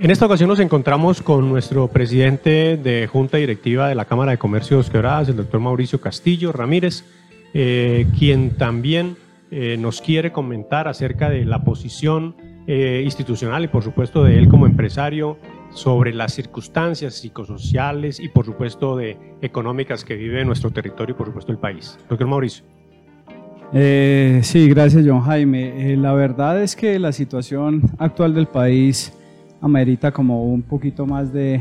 En esta ocasión nos encontramos con nuestro presidente de Junta Directiva de la Cámara de Comercio de Dos Quebradas, el doctor Mauricio Castillo Ramírez, eh, quien también eh, nos quiere comentar acerca de la posición eh, institucional y por supuesto de él como empresario sobre las circunstancias psicosociales y por supuesto de económicas que vive nuestro territorio y por supuesto el país. Doctor Mauricio. sí, gracias John Jaime. la verdad es que la situación actual del país amerita como un poquito más de,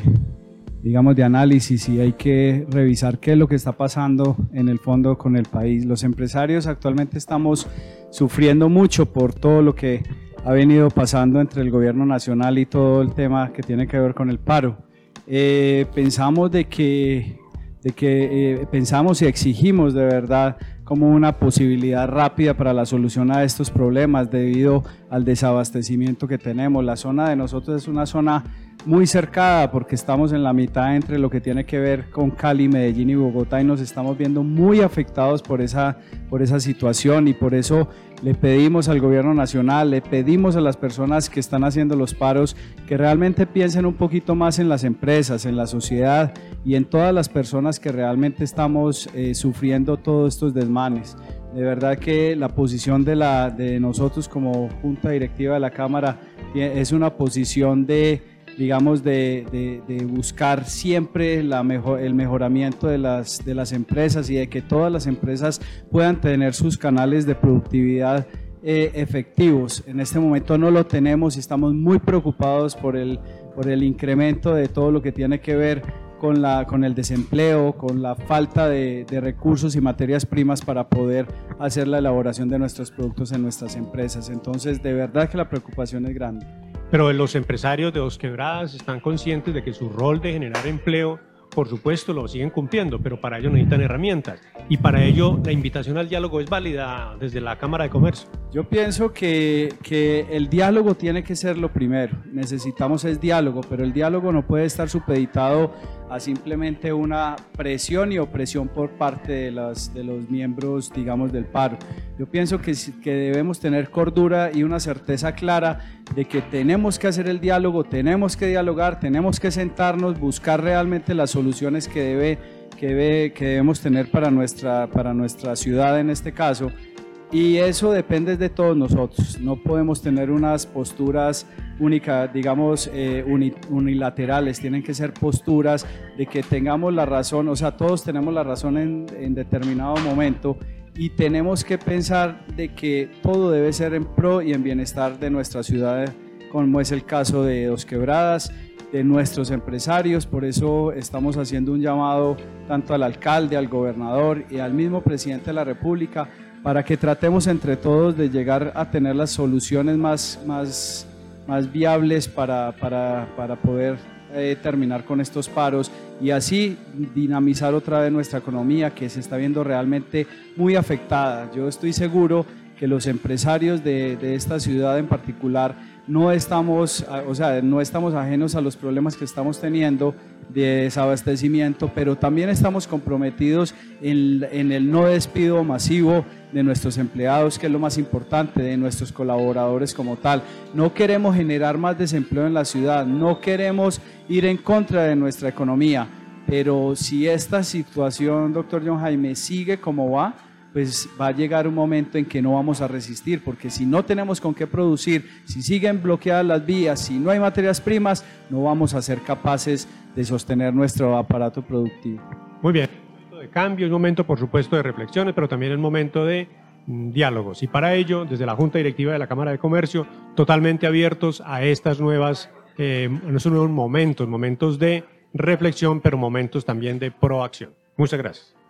digamos, de análisis y hay que revisar qué es lo que está pasando en el fondo con el país. Los empresarios actualmente estamos sufriendo mucho por todo lo que ha venido pasando entre el gobierno nacional y todo el tema que tiene que ver con el paro. Eh, pensamos de que, de que eh, pensamos y exigimos de verdad como una posibilidad rápida para la solución a estos problemas debido al desabastecimiento que tenemos. La zona de nosotros es una zona muy cercada porque estamos en la mitad entre lo que tiene que ver con Cali, Medellín y Bogotá y nos estamos viendo muy afectados por esa, por esa situación y por eso le pedimos al gobierno nacional, le pedimos a las personas que están haciendo los paros que realmente piensen un poquito más en las empresas, en la sociedad y en todas las personas que realmente estamos eh, sufriendo todos estos desmanes. De verdad que la posición de, la, de nosotros como Junta Directiva de la Cámara es una posición de digamos, de, buscar siempre la mejor, el mejoramiento de las, de las empresas y de que todas las empresas puedan tener sus canales de productividad eh, efectivos. En este momento no lo tenemos y estamos muy preocupados por el, por el incremento de todo lo que tiene que ver con, la, con el desempleo, con la falta de, de, recursos y materias primas para poder hacer la elaboración de nuestros productos en nuestras empresas. Entonces, de verdad que la preocupación es grande. Pero los empresarios de Dos Quebradas están conscientes de que su rol de generar empleo, por supuesto, lo siguen cumpliendo, pero para ello necesitan herramientas. Y para ello la invitación al diálogo es válida desde la Cámara de Comercio. Yo pienso que, que el diálogo tiene que ser lo primero. Necesitamos el diálogo, pero el diálogo no puede estar supeditado a simplemente una presión y opresión por parte de, de los miembros, digamos, del paro. Yo pienso que, que debemos tener cordura y una certeza clara de que tenemos que hacer el diálogo, tenemos que dialogar, tenemos que sentarnos, buscar realmente las soluciones que, debe, que, debe, que debemos tener para nuestra, para nuestra ciudad en este caso y eso depende de todos nosotros. No podemos tener unas posturas únicas, digamos, eh, unilaterales. Tienen que ser posturas de que tengamos la razón, o sea, todos tenemos la razón en, en determinado momento y tenemos que pensar de que todo debe ser en pro y en bienestar de nuestra ciudad, como es el caso de Dos Quebradas, de nuestros empresarios. Por eso estamos haciendo un llamado tanto al alcalde, al gobernador y al mismo presidente de la República para que tratemos entre todos de llegar a tener las soluciones más, más, más viables para, para, para poder eh, terminar con estos paros y así dinamizar otra vez nuestra economía que se está viendo realmente muy afectada. Yo estoy seguro que los empresarios de, esta ciudad en particular no estamos, o sea, no estamos ajenos a los problemas que estamos teniendo de desabastecimiento, pero también estamos comprometidos en, en, el no despido masivo de nuestros empleados, que es lo más importante, de nuestros colaboradores como tal. No queremos generar más desempleo en la ciudad, no queremos ir en contra de nuestra economía, pero si esta situación, doctor John Jaime, sigue como va, pues va a llegar un momento en que no vamos a resistir, porque si no tenemos con qué producir, si siguen bloqueadas las vías, si no hay materias primas, no vamos a ser capaces de sostener nuestro aparato productivo. Muy bien, momento de cambio, es momento por supuesto de reflexiones, pero también es momento de mm, diálogos. Y para ello, desde la Junta Directiva de la Cámara de Comercio, totalmente abiertos a estas nuevas, eh, nuevos momentos, momentos de reflexión, pero momentos también de proacción. Muchas gracias.